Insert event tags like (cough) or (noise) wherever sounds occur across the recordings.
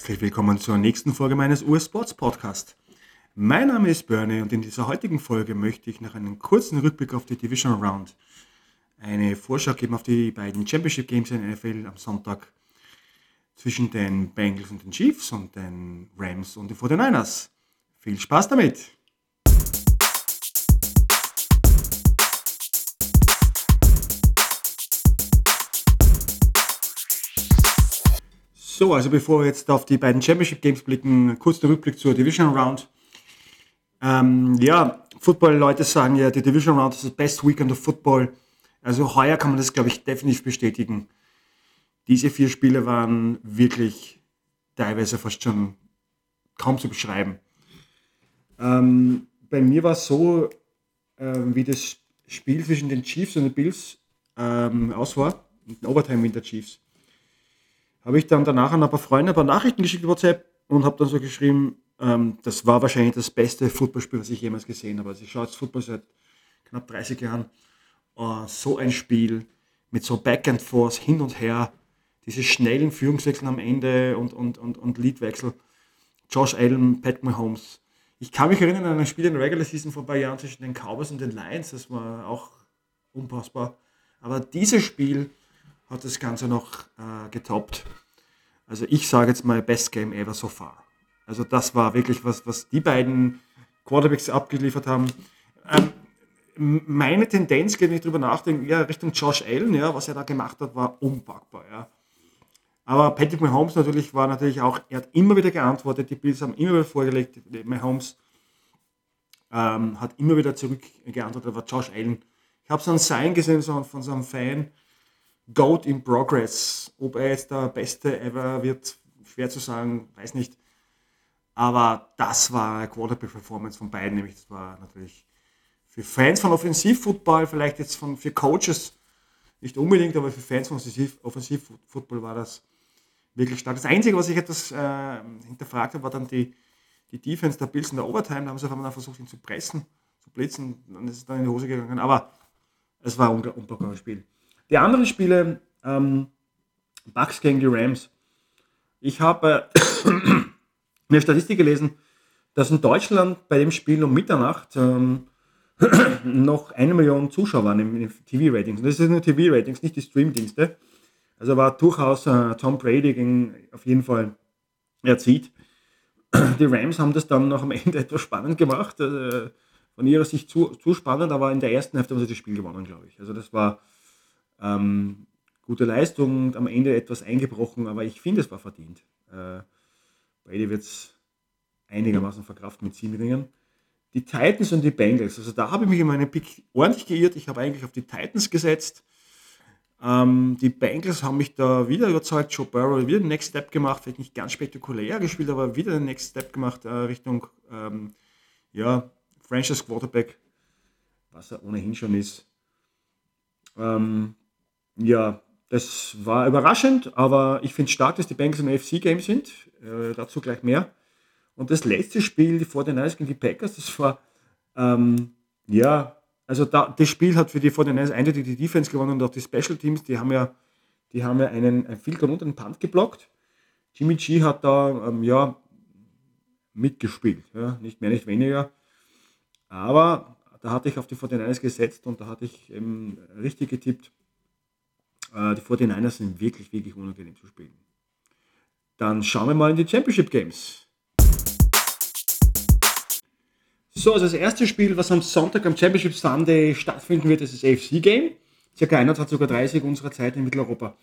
Herzlich willkommen zur nächsten Folge meines US Sports Podcast. Mein Name ist Bernie und in dieser heutigen Folge möchte ich nach einem kurzen Rückblick auf die Division Round eine Vorschau geben auf die beiden Championship Games in der NFL am Sonntag zwischen den Bengals und den Chiefs und den Rams und den 49ers. Viel Spaß damit! So, also bevor wir jetzt auf die beiden Championship Games blicken, kurz der Rückblick zur Division Round. Ähm, ja, Football-Leute sagen ja, die Division Round ist das best Weekend of Football. Also heuer kann man das, glaube ich, definitiv bestätigen. Diese vier Spiele waren wirklich teilweise fast schon kaum zu beschreiben. Ähm, bei mir war es so, äh, wie das Spiel zwischen den Chiefs und den Bills ähm, aus war, den Overtime Winter Chiefs habe ich dann danach an ein paar Freunde ein paar Nachrichten geschickt WhatsApp und habe dann so geschrieben, ähm, das war wahrscheinlich das beste Footballspiel, was ich jemals gesehen habe. Also ich schaue jetzt Football seit knapp 30 Jahren. Oh, so ein Spiel mit so Back and Forth hin und her, diese schnellen Führungswechsel am Ende und, und, und, und Leadwechsel. Josh Allen, Pat Mahomes. Ich kann mich erinnern an ein Spiel in der Regular Season vor ein paar Jahren zwischen den Cowboys und den Lions, das war auch unpassbar. Aber dieses Spiel hat das Ganze noch äh, getoppt. Also ich sage jetzt mal Best Game ever so far. Also das war wirklich was, was die beiden Quarterbacks abgeliefert haben. Ähm, meine Tendenz, wenn ich darüber nachdenke, ja, Richtung Josh Allen, ja, was er da gemacht hat, war unpackbar. Ja. Aber Patrick Mahomes natürlich war natürlich auch, er hat immer wieder geantwortet, die Bills haben immer wieder vorgelegt, Mahomes ähm, hat immer wieder zurückgeantwortet, war Josh Allen. Ich habe so ein Sign gesehen so, von so einem Fan, Goat in Progress. Ob er jetzt der Beste ever wird, schwer zu sagen, weiß nicht. Aber das war eine Quarterback-Performance von beiden, nämlich das war natürlich für Fans von Offensivfootball, vielleicht jetzt von, für Coaches nicht unbedingt, aber für Fans von Offensivfootball war das wirklich stark. Das Einzige, was ich etwas äh, hinterfragt habe, war dann die, die Defense der Bills in der Overtime. Da haben sie auf einmal versucht, ihn zu pressen, zu blitzen, dann ist es dann in die Hose gegangen. Aber es war ein unpackbares Spiel. Die anderen Spiele, ähm, Bucks gegen die Rams. Ich habe äh, (coughs) eine Statistik gelesen, dass in Deutschland bei dem Spiel um Mitternacht ähm, (coughs) noch eine Million Zuschauer waren im TV-Ratings. Das sind nur TV-Ratings, nicht die Stream-Dienste. Also war durchaus äh, Tom Brady gegen, auf jeden Fall erzieht. (coughs) Die Rams haben das dann noch am Ende (laughs) etwas spannend gemacht. Äh, von ihrer Sicht zu, zu spannend, aber in der ersten Hälfte haben sie das Spiel gewonnen, glaube ich. Also das war ähm, gute Leistung, am Ende etwas eingebrochen, aber ich finde, es war verdient. Äh, Brady wird es einigermaßen verkraften mit sieben Ringen. Die Titans und die Bengals, also da habe ich mich in meinem Pick ordentlich geirrt. Ich habe eigentlich auf die Titans gesetzt. Ähm, die Bengals haben mich da wieder überzeugt. Joe Burrow wieder den Next Step gemacht, vielleicht nicht ganz spektakulär gespielt, aber wieder den Next Step gemacht äh, Richtung ähm, ja, Franchise Quarterback, was er ohnehin schon ist. Ähm, ja, das war überraschend, aber ich finde stark, dass die Bengals im AFC-Game sind. Äh, dazu gleich mehr. Und das letzte Spiel, die 49ers gegen die Packers, das war, ähm, ja, also da, das Spiel hat für die 49ers eindeutig die Defense gewonnen und auch die Special Teams, die haben ja, die haben ja einen, einen Field und einen Punt geblockt. Jimmy G hat da, ähm, ja, mitgespielt, ja, nicht mehr, nicht weniger. Aber da hatte ich auf die 49ers gesetzt und da hatte ich eben richtig getippt. Äh, die 49ers sind wirklich, wirklich unangenehm zu spielen. Dann schauen wir mal in die Championship Games. So, also das erste Spiel, was am Sonntag am Championship Sunday stattfinden wird, ist das AFC Game. Circa 21.30 Uhr unserer Zeit in Mitteleuropa.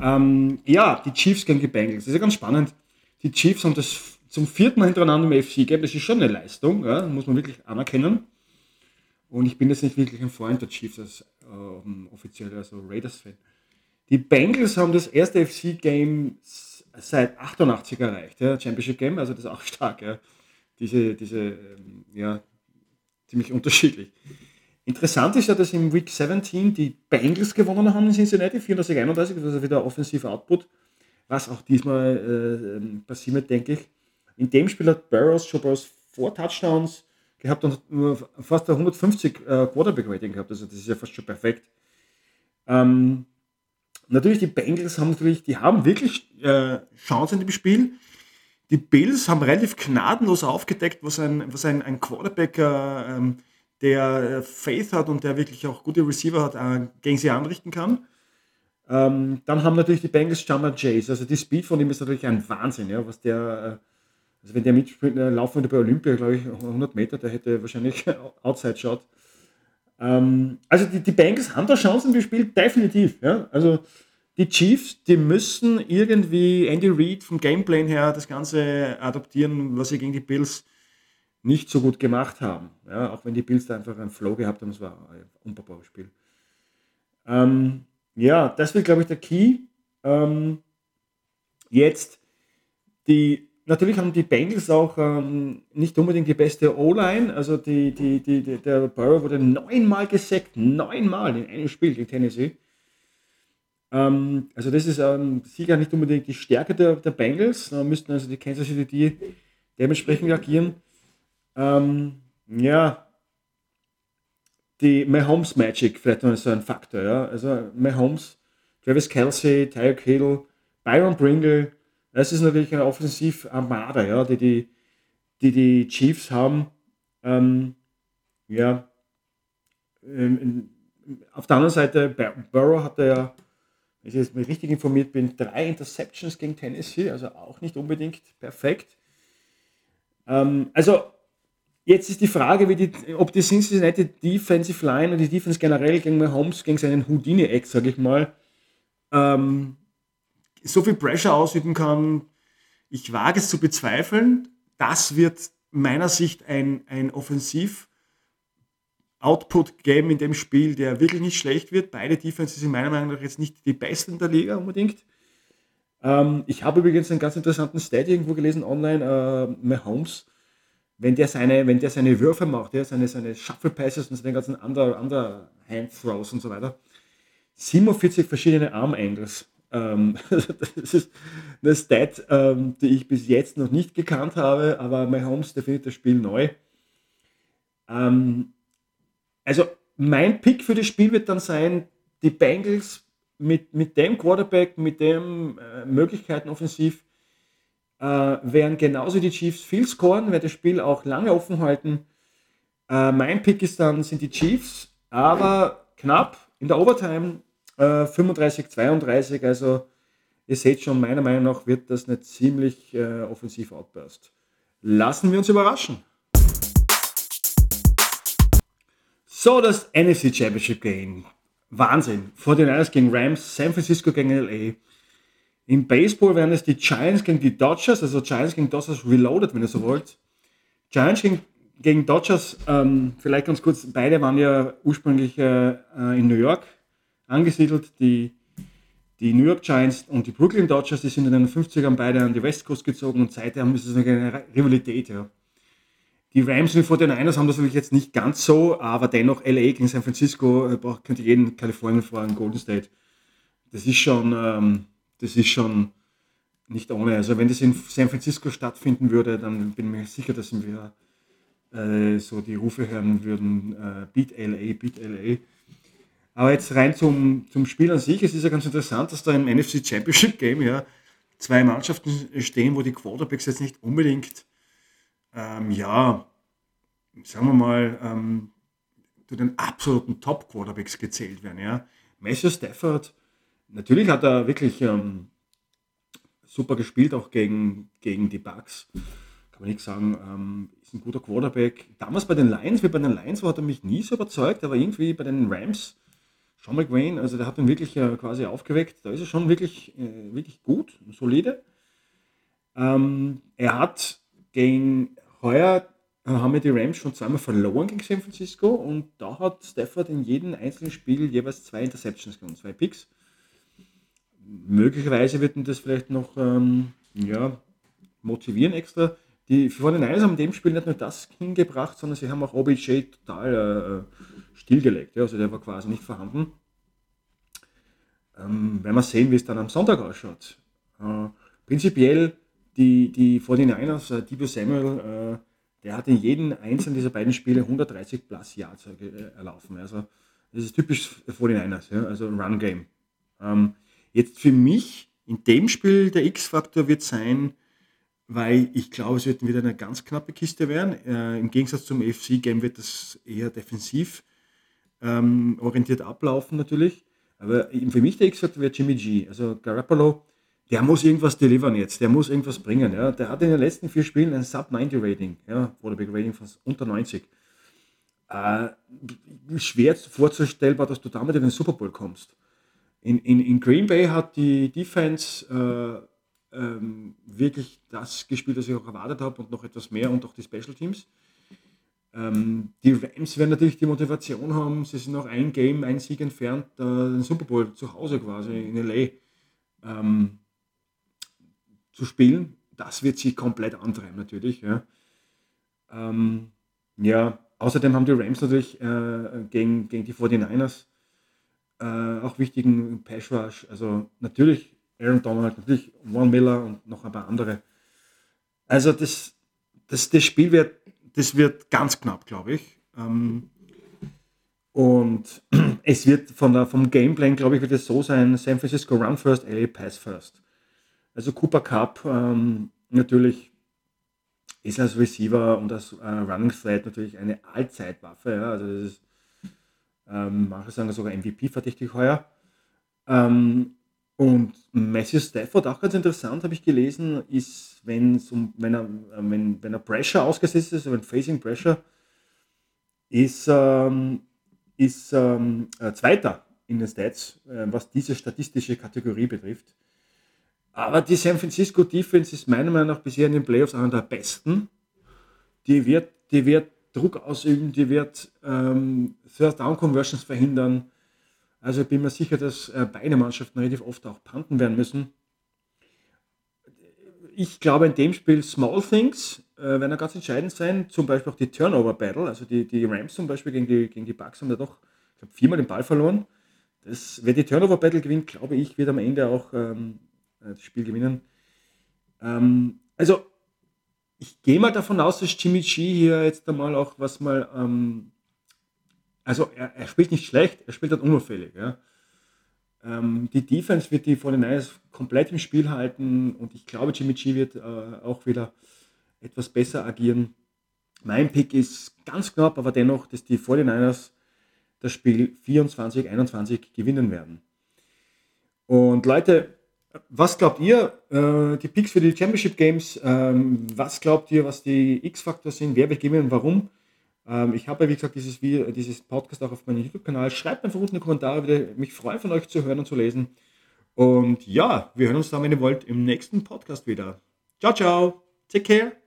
Ähm, ja, die Chiefs gegen die Bengals. Das ist ja ganz spannend. Die Chiefs haben das zum vierten Mal hintereinander im AFC Game. Das ist schon eine Leistung, ja, muss man wirklich anerkennen. Und ich bin jetzt nicht wirklich ein Freund der Chiefs als ähm, offizieller, also Raiders-Fan. Die Bengals haben das erste FC-Game seit 88 erreicht, ja, Championship Game, also das ist auch (laughs) stark, ja. Diese, diese, ähm, ja, ziemlich unterschiedlich. Interessant ist ja, dass im Week 17 die Bengals gewonnen haben in Cincinnati, 34, 31, das ist wieder offensiver Output, was auch diesmal äh, ähm, passieren wird, denke ich. In dem Spiel hat Burrows, Joe Burrows, vier Touchdowns gehabt und nur fast 150 äh, Quarterback-Rating gehabt, also das ist ja fast schon perfekt. Ähm, natürlich, die Bengals haben natürlich, die haben wirklich äh, Chancen in dem Spiel. die Bills haben relativ gnadenlos aufgedeckt, was ein, was ein, ein Quarterback, äh, ähm, der Faith hat und der wirklich auch gute Receiver hat, äh, gegen sie anrichten kann. Ähm, dann haben natürlich die Bengals Jammer Chase. Also die Speed von ihm ist natürlich ein Wahnsinn, ja, was der, äh, also wenn der mitspielt, äh, laufen würde bei Olympia, glaube ich, 100 Meter, der hätte wahrscheinlich (laughs) Outside Shot. Ähm, also die, die Bengals haben da Chancen gespielt, definitiv. Ja. Also die Chiefs, die müssen irgendwie Andy Reid vom Gameplan her das Ganze adoptieren, was sie gegen die Bills nicht so gut gemacht haben. Ja, auch wenn die Bills da einfach einen Flow gehabt haben, es war ein unbaubares Spiel. Ähm, ja, das wird, glaube ich, der Key. Ähm, jetzt, die, natürlich haben die Bengals auch ähm, nicht unbedingt die beste O-Line. Also die, die, die, der Burrow wurde neunmal gesackt, neunmal in einem Spiel gegen Tennessee. Ähm, also das ist ähm, sicher nicht unbedingt die Stärke der, der Bengals. Da müssten also die Kansas City die dementsprechend agieren. Ähm, ja, die Mahomes Magic vielleicht noch so ein Faktor. Ja? Also Mahomes, Travis Kelsey, Tyreek Hill, Byron Pringle, das ist natürlich eine Offensiv-Armada, ja, die, die, die die Chiefs haben. Ähm, ja, ähm, auf der anderen Seite, Burrow hatte ja wenn ich jetzt richtig informiert bin, drei Interceptions gegen Tennessee, also auch nicht unbedingt perfekt. Ähm, also jetzt ist die Frage, die, ob die Cincinnati Defensive Line und die Defense generell gegen Mahomes, gegen seinen Houdini-Eck, sage ich mal, ähm, so viel Pressure ausüben kann. Ich wage es zu bezweifeln. Das wird meiner Sicht ein, ein Offensiv- Output geben in dem Spiel, der wirklich nicht schlecht wird. Beide Defenses sind meiner Meinung nach jetzt nicht die besten der Liga unbedingt. Ähm, ich habe übrigens einen ganz interessanten Stat irgendwo gelesen online, äh, Mahomes, wenn der seine, wenn der seine Würfe macht, ja, seine, seine Shuffle Passes und seine ganzen Under, Under Hand Throws und so weiter, 47 verschiedene Arm Angles. Ähm, (laughs) das ist eine Stat, ähm, die ich bis jetzt noch nicht gekannt habe, aber Mahomes definiert das Spiel neu. Ähm, also mein Pick für das Spiel wird dann sein, die Bengals mit, mit dem Quarterback, mit den äh, Möglichkeiten offensiv, äh, werden genauso die Chiefs viel scoren, werden das Spiel auch lange offen halten. Äh, mein Pick ist dann, sind die Chiefs, aber knapp in der Overtime 35-32, äh, also ihr seht schon, meiner Meinung nach wird das eine ziemlich äh, offensiv Outburst. Lassen wir uns überraschen. So, das NFC Championship Game. Wahnsinn. 49ers gegen Rams, San Francisco gegen LA. Im Baseball wären es die Giants gegen die Dodgers, also Giants gegen Dodgers Reloaded, wenn ihr so wollt. Giants gegen, gegen Dodgers, ähm, vielleicht ganz kurz, beide waren ja ursprünglich äh, äh in New York angesiedelt. Die, die New York Giants und die Brooklyn Dodgers, die sind in den 50ern beide an die West Coast gezogen und seitdem ist es eine Rivalität. Ja. Die Rams und die 49ers haben das natürlich jetzt nicht ganz so, aber dennoch LA gegen San Francisco, äh, könnte jeden Kalifornien fragen, Golden State. Das ist schon, ähm, das ist schon nicht ohne. Also wenn das in San Francisco stattfinden würde, dann bin ich mir sicher, dass wir äh, so die Rufe hören würden, äh, Beat LA, Beat LA. Aber jetzt rein zum, zum Spiel an sich, es ist ja ganz interessant, dass da im NFC Championship Game ja zwei Mannschaften stehen, wo die Quarterbacks jetzt nicht unbedingt ähm, ja, sagen wir mal, ähm, zu den absoluten Top-Quarterbacks gezählt werden. Ja. Matthew Stafford, natürlich hat er wirklich ähm, super gespielt, auch gegen, gegen die Bucks. Kann man nicht sagen, ähm, ist ein guter Quarterback. Damals bei den Lions, wie bei den Lions war, er mich nie so überzeugt, aber irgendwie bei den Rams, Sean McVay, also der hat ihn wirklich äh, quasi aufgeweckt. Da ist er schon wirklich, äh, wirklich gut, solide. Ähm, er hat gegen heuer haben wir die Rams schon zweimal verloren gegen San Francisco und da hat Stafford in jedem einzelnen Spiel jeweils zwei Interceptions und zwei Picks. Möglicherweise wird ihn das vielleicht noch ähm, ja, motivieren extra. Die 49ers haben in dem Spiel nicht nur das hingebracht, sondern sie haben auch OBJ total äh, stillgelegt. Ja, also der war quasi nicht vorhanden. Ähm, werden wir sehen, wie es dann am Sonntag ausschaut. Äh, prinzipiell die, die 49ers, äh, Debo Samuel, äh, der hat in jedem einzelnen dieser beiden Spiele 130 plus Yards äh, erlaufen. Also das ist typisch 49ers, ja? also Run Game. Ähm, jetzt für mich in dem Spiel der X-Faktor wird sein, weil ich glaube, es wird wieder eine ganz knappe Kiste werden. Äh, Im Gegensatz zum AFC-Game wird das eher defensiv ähm, orientiert ablaufen natürlich. Aber für mich der X-Faktor wäre Jimmy G. Also Garoppolo, der muss irgendwas delivern jetzt, der muss irgendwas bringen. Ja. Der hat in den letzten vier Spielen ein Sub-90-Rating, ja, Quarterback-Rating von unter 90. Äh, schwer vorzustellbar, dass du damit in den Super Bowl kommst. In, in, in Green Bay hat die Defense äh, ähm, wirklich das gespielt, was ich auch erwartet habe und noch etwas mehr und auch die Special Teams. Ähm, die Rams werden natürlich die Motivation haben, sie sind noch ein Game, ein Sieg entfernt, äh, den Super Bowl zu Hause quasi in LA ähm, zu spielen. Das wird sich komplett antreiben natürlich. Ja. Ähm, ja, außerdem haben die Rams natürlich äh, gegen, gegen die 49ers äh, auch wichtigen Pass Rush. Also natürlich Aaron Donald, natürlich Von Miller und noch ein paar andere. Also das, das, das Spiel wird, das wird ganz knapp, glaube ich. Ähm, und (clears throat) es wird von der, vom Gameplan, glaube ich, wird es so sein, San Francisco Run First, LA Pass First. Also Cooper Cup ähm, natürlich ist als Receiver und als äh, Running Threat natürlich eine Allzeitwaffe. Ja? Also das ist, ähm, manche sagen sogar MVP verdächtig heuer. Ähm, und Matthew Stafford, auch ganz interessant, habe ich gelesen, ist, wenn's um, wenn, er, wenn, wenn er Pressure ausgesetzt ist, wenn Facing Pressure, ist, ähm, ist ähm, äh, Zweiter in den Stats, äh, was diese statistische Kategorie betrifft. Aber die San Francisco Defense ist meiner Meinung nach bisher in den Playoffs einer der besten. Die wird, die wird Druck ausüben, die wird ähm, Third Down Conversions verhindern. Also ich bin mir sicher, dass äh, beide Mannschaften relativ oft auch panten werden müssen. Ich glaube, in dem Spiel Small Things äh, werden ganz entscheidend sein, zum Beispiel auch die Turnover Battle. Also die, die Rams zum Beispiel gegen die, gegen die Bucks haben ja doch ich glaube, viermal den Ball verloren. Das, wer die Turnover Battle gewinnt, glaube ich, wird am Ende auch ähm, äh, das Spiel gewinnen. Ähm, also, ich gehe mal davon aus, dass Jimmy G hier jetzt einmal auch was mal, ähm, also er, er, spielt nicht schlecht, er spielt halt unauffällig. Ja. Ähm, die Defense wird die 49ers komplett im Spiel halten und ich glaube, Jimmy G wird äh, auch wieder etwas besser agieren. Mein Pick ist ganz knapp, aber dennoch, dass die 49ers das Spiel 24-21 gewinnen werden. Und Leute, was glaubt ihr, äh, die Picks für die Championship Games, ähm, was glaubt ihr, was die X-Faktor sind, wer wird gewinnen warum? Ähm, ich habe wie gesagt, dieses, Video, dieses Podcast auch auf meinem YouTube-Kanal. Schreibt einfach unten in die Kommentare, würde mich freuen, von euch zu hören und zu lesen. Und ja, wir hören uns dann, wenn ihr wollt, im nächsten Podcast wieder. Ciao, ciao. Take care.